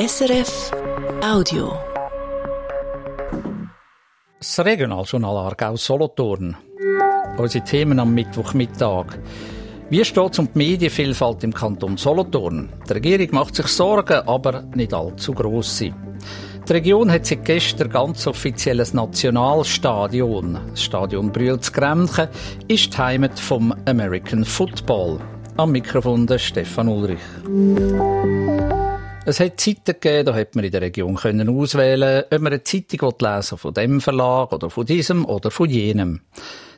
SRF Audio. Das Regionaljournal Aargau Solothurn. Unsere Themen am Mittwochmittag. Wie steht es um die Medienvielfalt im Kanton Solothurn? Die Regierung macht sich Sorgen, aber nicht allzu grosse. Die Region hat seit gestern ganz offizielles Nationalstadion. Das Stadion Brühl zu Grenchen ist die Heimat vom American Football. Am Mikrofon der Stefan Ulrich. Es hat Zeiten gegeben, da hat man in der Region können auswählen, ob man eine Zeitung lesen von dem Verlag oder von diesem oder von jenem.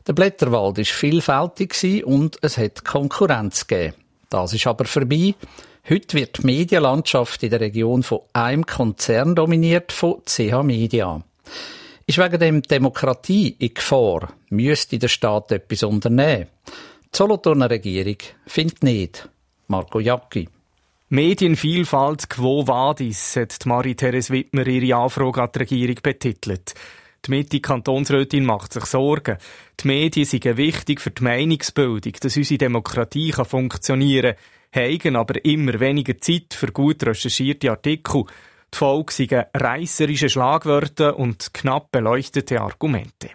Der Blätterwald ist vielfältig und es hat Konkurrenz gegeben. Das ist aber vorbei. Heute wird die Medienlandschaft in der Region von einem Konzern dominiert, von CH Media. Ist wegen dem Demokratie in Gefahr? Müsste der Staat etwas unternehmen? Die Solothurner Regierung findet nicht. Marco Jacki. Medienvielfalt quo vadis, hat Marie-Therese Wittmer ihre Anfrage an die Regierung betitelt. Die Mitte-Kantonsrätin macht sich Sorgen. Die Medien sind wichtig für die Meinungsbildung, dass unsere Demokratie kann funktionieren kann, haben aber immer weniger Zeit für gut recherchierte Artikel. Die Folge sind reisserische Schlagwörter und knapp beleuchtete Argumente.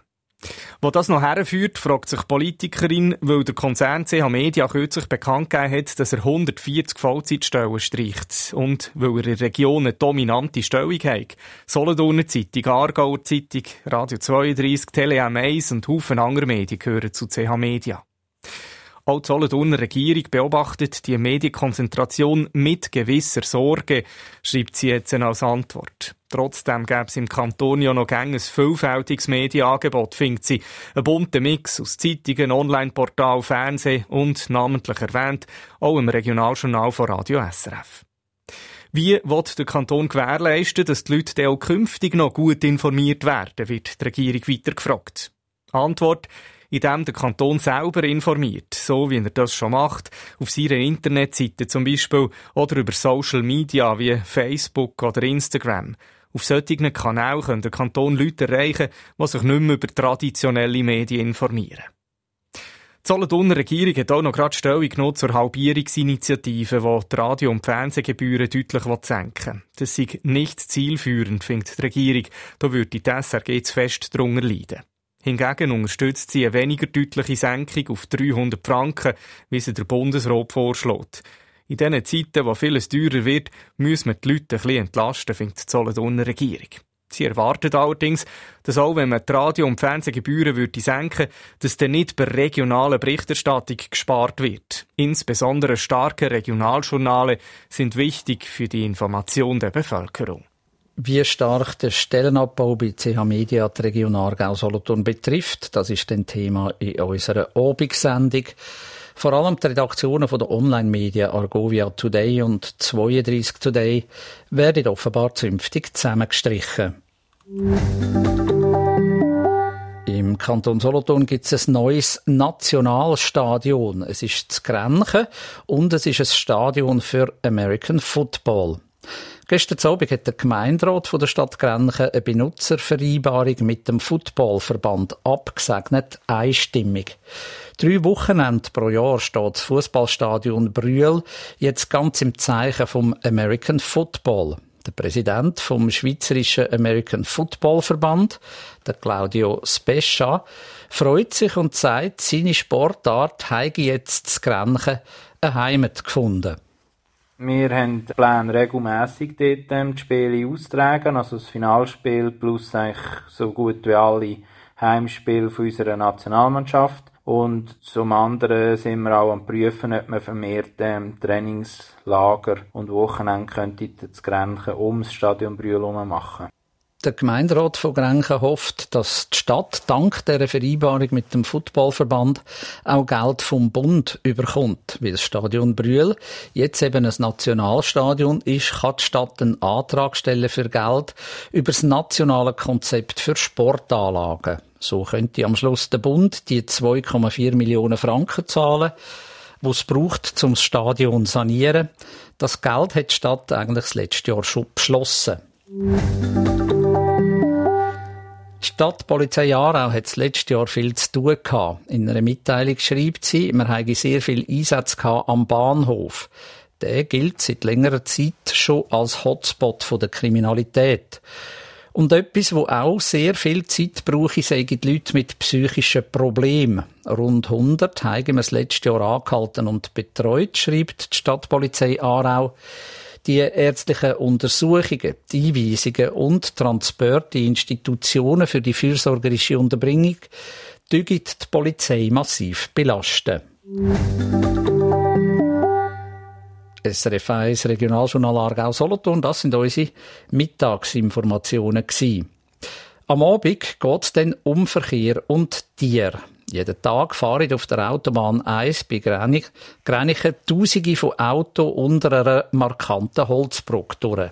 Wo das noch herführt, fragt sich Politikerin, weil der Konzern CH Media kürzlich bekannt gegeben hat, dass er 140 Vollzeitstellen streicht und weil er in der Region eine dominante Stellung hat. Solothurner Zeitung, Aargauer Zeitung, Radio 32, Tele M1 und Haufen anderer Medien gehören zu CH Media. Auch die Solothurner Regierung beobachtet die Medienkonzentration mit gewisser Sorge, schreibt sie jetzt als Antwort. Trotzdem gäbe es im Kanton ja noch ein vielfältiges Medienangebot, findet sie. Ein bunter Mix aus Zeitungen, Online-Portal, Fernsehen und, namentlich erwähnt, auch im Regionaljournal von Radio SRF. Wie wird der Kanton gewährleisten, dass die Leute auch künftig noch gut informiert werden, wird die Regierung weiter gefragt. Antwort, indem der Kanton selber informiert, so wie er das schon macht, auf seiner Internetseite zum Beispiel oder über Social Media wie Facebook oder Instagram. Auf solchen Kanälen können der Kanton Leute erreichen, die sich nicht mehr über traditionelle Medien informieren. Die Solothurner Regierung hat auch noch gerade Stellung genommen zur Halbierungsinitiative, die die Radio- und Fernsehgebühren deutlich senken will. Das ist nicht zielführend, findet die Regierung. Da würde die SRG zu fest darunter leiden. Hingegen unterstützt sie eine weniger deutliche Senkung auf 300 Franken, wie sie der Bundesrat vorschlägt. In diesen Zeiten, wo vieles teurer wird, müssen wir die Leute ein bisschen entlasten, findet die Solothurner Regierung. Sie erwartet allerdings, dass auch wenn man die Radio- und Fernsehgebühren würde senken, dass dann nicht bei regionalen Berichterstattung gespart wird. Insbesondere starke Regionaljournale sind wichtig für die Information der Bevölkerung. Wie stark der Stellenabbau bei CH Media die Region Aargau-Solothurn betrifft, das ist ein Thema in unserer Abendsendung. Vor allem die Redaktionen der Online-Medien Argovia Today und 32 Today werden offenbar zünftig zusammengestrichen. Im Kanton Solothurn gibt es ein neues Nationalstadion. Es ist zu Grenchen und es ist ein Stadion für American Football. Gestern Abend hat der Gemeinderat von der Stadt Grenchen eine Benutzervereinbarung mit dem Footballverband abgesegnet, einstimmig. Drei Wochenende pro Jahr steht das Fußballstadion Brühl jetzt ganz im Zeichen vom American Football. Der Präsident vom Schweizerischen American Football Verband, der Claudio Spescia, freut sich und sagt, seine Sportart habe jetzt zu Grenchen eine Heimat gefunden. Wir haben Pläne regelmässig dort ähm, die Spiele austragen, also das Finalspiel plus eigentlich so gut wie alle Heimspiele von unserer Nationalmannschaft. Und zum anderen sind wir auch am prüfen, ob man vermehrt ähm, Trainingslager und Wochenende könnte das Grenchen ums Stadion Brühl machen. Der Gemeinderat von Grenchen hofft, dass die Stadt dank der Vereinbarung mit dem Footballverband auch Geld vom Bund überkommt. Weil das Stadion Brühl jetzt eben ein Nationalstadion ist, kann die Stadt einen Antrag stellen für Geld über das nationale Konzept für Sportanlagen. So könnte am Schluss der Bund die 2,4 Millionen Franken zahlen, die es braucht, um das Stadion zu sanieren. Das Geld hat die Stadt eigentlich das letzte Jahr schon beschlossen. Stadtpolizei Aarau hat das letzte Jahr viel zu tun gehabt. In einer Mitteilung schreibt sie, man habe sehr viel Einsatz am Bahnhof. Der gilt seit längerer Zeit schon als Hotspot der Kriminalität. Und etwas, wo auch sehr viel Zeit brauche, sagen die Leute mit psychischen Problemen. Rund 100 haben wir das letzte Jahr angehalten und betreut, schreibt die Stadtpolizei Aarau. Die ärztlichen Untersuchungen, die Einweisungen und Transporte in Institutionen für die fürsorgerische Unterbringung die Polizei massiv belasten. SRF 1 Regionaljournal Aargau Solothurn, das sind unsere Mittagsinformationen. Am Abend geht es dann um Verkehr und Tier. Jeden Tag fahren auf der Autobahn 1 bei Grenichen Tausende von Autos unter einer markanten Holzbrücke durch.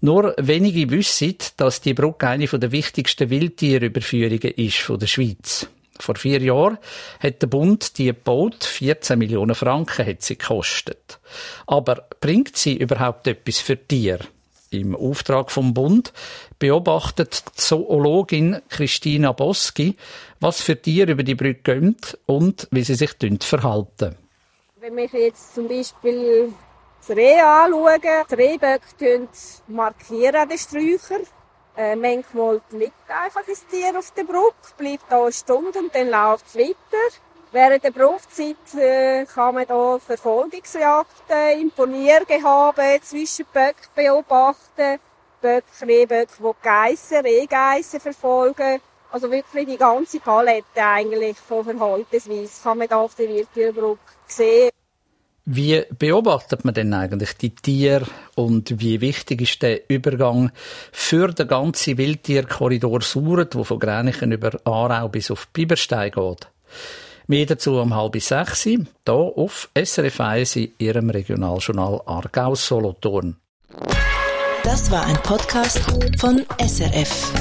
Nur wenige wissen, dass die Brücke eine der wichtigsten Wildtierüberführungen ist von der Schweiz. Vor vier Jahren hat der Bund die gebaut, 14 Millionen Franken hat sie gekostet. Aber bringt sie überhaupt etwas für Tiere? Im Auftrag vom Bund beobachtet die Zoologin Christina Boski, was für Tiere über die Brücke gehen und wie sie sich verhalten. Wenn wir jetzt zum Beispiel das Reh anschauen, die Rehböcke markieren an den Sträuchern äh, manchmal liegt einfach das Tier auf der Brücke, bleibt da eine Stunde und dann läuft es weiter. Während der Bruchzeit äh, kann man hier Verfolgungsjagden, zwischen Böcken beobachten. Böcke, Rehböcke, die Geissen, Rehgeissen verfolgen. Also wirklich die ganze Palette eigentlich von Verhaltensweise kann man hier auf der Wildtierbrücke sehen. Wie beobachtet man denn eigentlich die Tiere und wie wichtig ist der Übergang für den ganzen Wildtierkorridor Suret, wo von Gränichen über Aarau bis auf Biberstein geht? Mehr dazu um halb sechs, hier auf SRF 1 in Ihrem Regionaljournal Aargau Solothurn. Das war ein Podcast von SRF.